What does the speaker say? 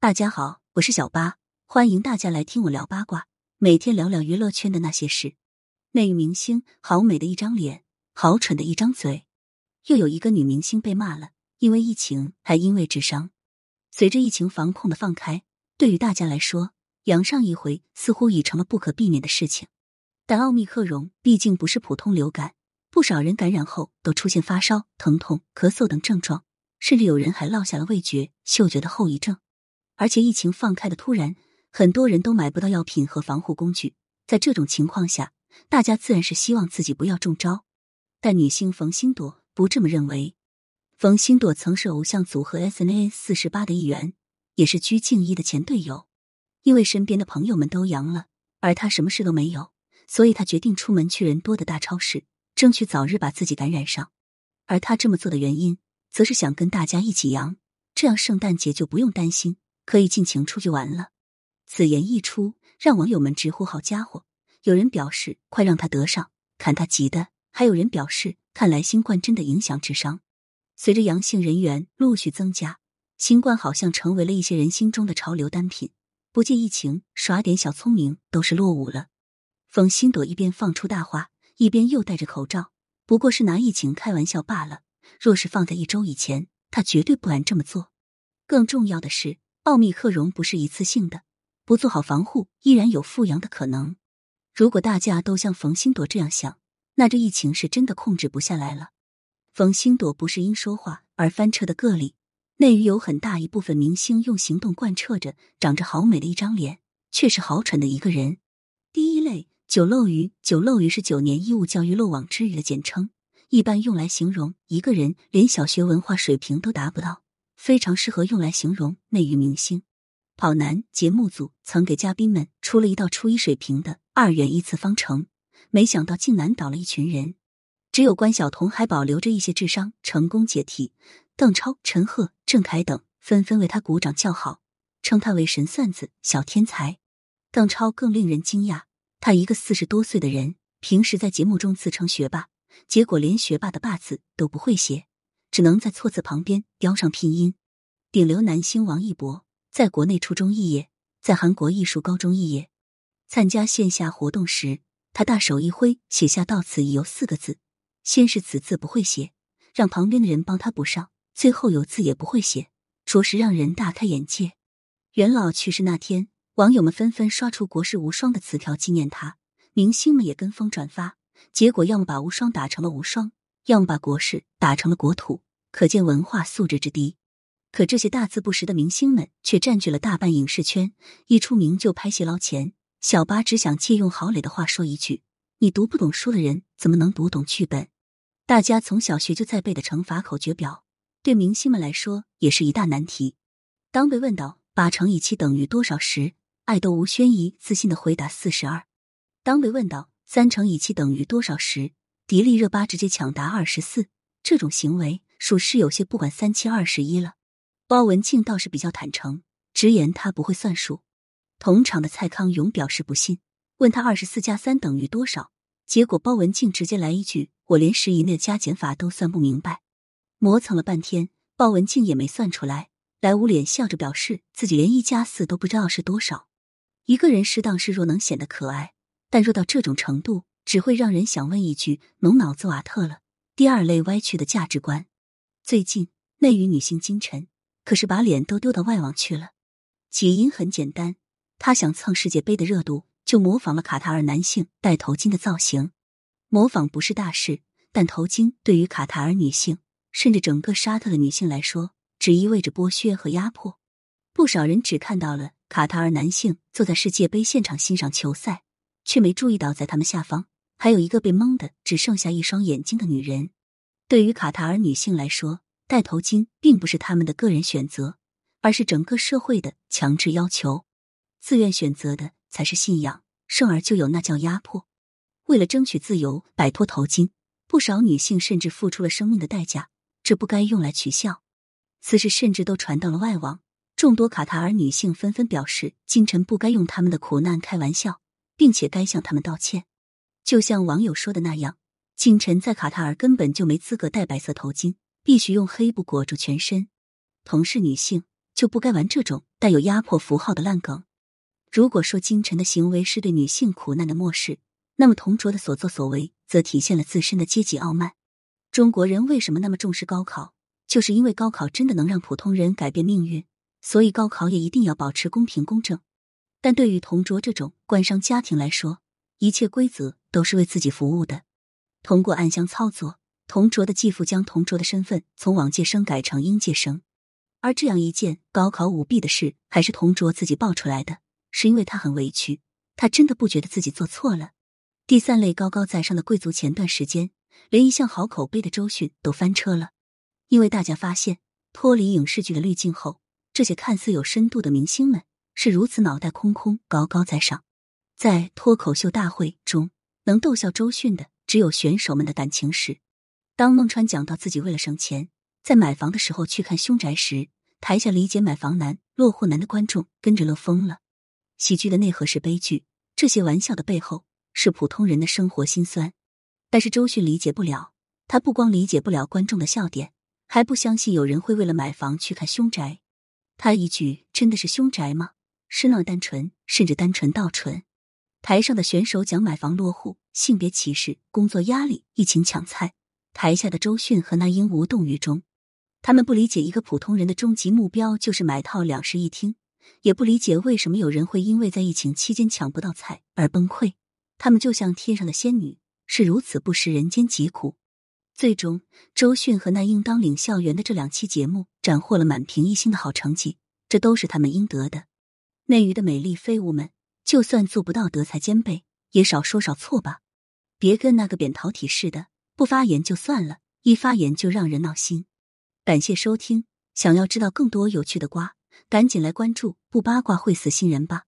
大家好，我是小八，欢迎大家来听我聊八卦，每天聊聊娱乐圈的那些事。内娱明星好美的一张脸，好蠢的一张嘴。又有一个女明星被骂了，因为疫情，还因为智商。随着疫情防控的放开，对于大家来说，阳上一回似乎已成了不可避免的事情。但奥密克戎毕竟不是普通流感，不少人感染后都出现发烧、疼痛、咳嗽等症状，甚至有人还落下了味觉、嗅觉的后遗症。而且疫情放开的突然，很多人都买不到药品和防护工具。在这种情况下，大家自然是希望自己不要中招。但女星冯星朵不这么认为。冯星朵曾是偶像组合 S N A 四十八的一员，也是鞠婧祎的前队友。因为身边的朋友们都阳了，而她什么事都没有，所以她决定出门去人多的大超市，争取早日把自己感染上。而她这么做的原因，则是想跟大家一起阳，这样圣诞节就不用担心。可以尽情出去玩了。此言一出，让网友们直呼“好家伙”。有人表示：“快让他得上，看他急的。”还有人表示：“看来新冠真的影响智商。”随着阳性人员陆续增加，新冠好像成为了一些人心中的潮流单品。不借疫情耍点小聪明都是落伍了。冯新朵一边放出大话，一边又戴着口罩，不过是拿疫情开玩笑罢了。若是放在一周以前，他绝对不敢这么做。更重要的是。奥密克戎不是一次性的，不做好防护，依然有复阳的可能。如果大家都像冯星朵这样想，那这疫情是真的控制不下来了。冯星朵不是因说话而翻车的个例，内娱有很大一部分明星用行动贯彻着长着好美的一张脸，却是好蠢的一个人。第一类九漏鱼，九漏鱼是九年义务教育漏网之鱼的简称，一般用来形容一个人连小学文化水平都达不到。非常适合用来形容内娱明星。跑男节目组曾给嘉宾们出了一道初一水平的二元一次方程，没想到竟难倒了一群人。只有关晓彤还保留着一些智商，成功解题。邓超、陈赫、郑恺等纷纷为他鼓掌叫好，称他为神算子、小天才。邓超更令人惊讶，他一个四十多岁的人，平时在节目中自称学霸，结果连学霸的“霸”字都不会写。只能在错字旁边标上拼音。顶流男星王一博在国内初中肄业，在韩国艺术高中肄业。参加线下活动时，他大手一挥，写下“到此一游”四个字。先是此字不会写，让旁边的人帮他补上，最后有字也不会写，着实让人大开眼界。元老去世那天，网友们纷纷刷出“国士无双”的词条纪念他，明星们也跟风转发。结果，要么把无双打成了无双。要么把国士打成了国土，可见文化素质之低。可这些大字不识的明星们却占据了大半影视圈，一出名就拍戏捞钱。小八只想借用郝磊的话说一句：“你读不懂书的人，怎么能读懂剧本？”大家从小学就在背的乘法口诀表，对明星们来说也是一大难题。当被问到八乘以七等于多少时，爱豆吴宣仪自信的回答四十二。当被问到三乘以七等于多少时，迪丽热巴直接抢答二十四，这种行为属实有些不管三七二十一了。包文婧倒是比较坦诚，直言他不会算数。同场的蔡康永表示不信，问他二十四加三等于多少，结果包文婧直接来一句：“我连十以内的加减法都算不明白。”磨蹭了半天，包文婧也没算出来，来捂脸笑着表示自己连一加四都不知道是多少。一个人适当示弱能显得可爱，但弱到这种程度。只会让人想问一句：侬脑子瓦特了？第二类歪曲的价值观。最近内娱女星金晨可是把脸都丢到外网去了。起因很简单，她想蹭世界杯的热度，就模仿了卡塔尔男性戴头巾的造型。模仿不是大事，但头巾对于卡塔尔女性，甚至整个沙特的女性来说，只意味着剥削和压迫。不少人只看到了卡塔尔男性坐在世界杯现场欣赏球赛，却没注意到在他们下方。还有一个被蒙的只剩下一双眼睛的女人。对于卡塔尔女性来说，戴头巾并不是他们的个人选择，而是整个社会的强制要求。自愿选择的才是信仰，生而就有那叫压迫。为了争取自由，摆脱头巾，不少女性甚至付出了生命的代价。这不该用来取笑。此事甚至都传到了外网，众多卡塔尔女性纷纷表示，金晨不该用他们的苦难开玩笑，并且该向他们道歉。就像网友说的那样，金晨在卡塔尔根本就没资格戴白色头巾，必须用黑布裹住全身。同是女性，就不该玩这种带有压迫符号的烂梗。如果说金晨的行为是对女性苦难的漠视，那么同卓的所作所为则体现了自身的阶级傲慢。中国人为什么那么重视高考？就是因为高考真的能让普通人改变命运，所以高考也一定要保持公平公正。但对于同卓这种官商家庭来说，一切规则都是为自己服务的。通过暗箱操作，同卓的继父将同卓的身份从往届生改成应届生。而这样一件高考舞弊的事，还是同卓自己爆出来的，是因为他很委屈，他真的不觉得自己做错了。第三类高高在上的贵族，前段时间连一向好口碑的周迅都翻车了，因为大家发现脱离影视剧的滤镜后，这些看似有深度的明星们是如此脑袋空空、高高在上。在脱口秀大会中，能逗笑周迅的只有选手们的感情史。当孟川讲到自己为了省钱，在买房的时候去看凶宅时，台下理解买房难、落户难的观众跟着乐疯了。喜剧的内核是悲剧，这些玩笑的背后。是普通人的生活辛酸，但是周迅理解不了。他不光理解不了观众的笑点，还不相信有人会为了买房去看凶宅。他一句“真的是凶宅吗？”是那么单纯，甚至单纯到蠢。台上的选手讲买房落户、性别歧视、工作压力、疫情抢菜，台下的周迅和那英无动于衷。他们不理解一个普通人的终极目标就是买套两室一厅，也不理解为什么有人会因为在疫情期间抢不到菜而崩溃。他们就像天上的仙女，是如此不食人间疾苦。最终，周迅和那英当领校园的这两期节目斩获了满屏一星的好成绩，这都是他们应得的。内娱的美丽废物们，就算做不到德才兼备，也少说少错吧。别跟那个扁桃体似的，不发言就算了，一发言就让人闹心。感谢收听，想要知道更多有趣的瓜，赶紧来关注，不八卦会死新人吧。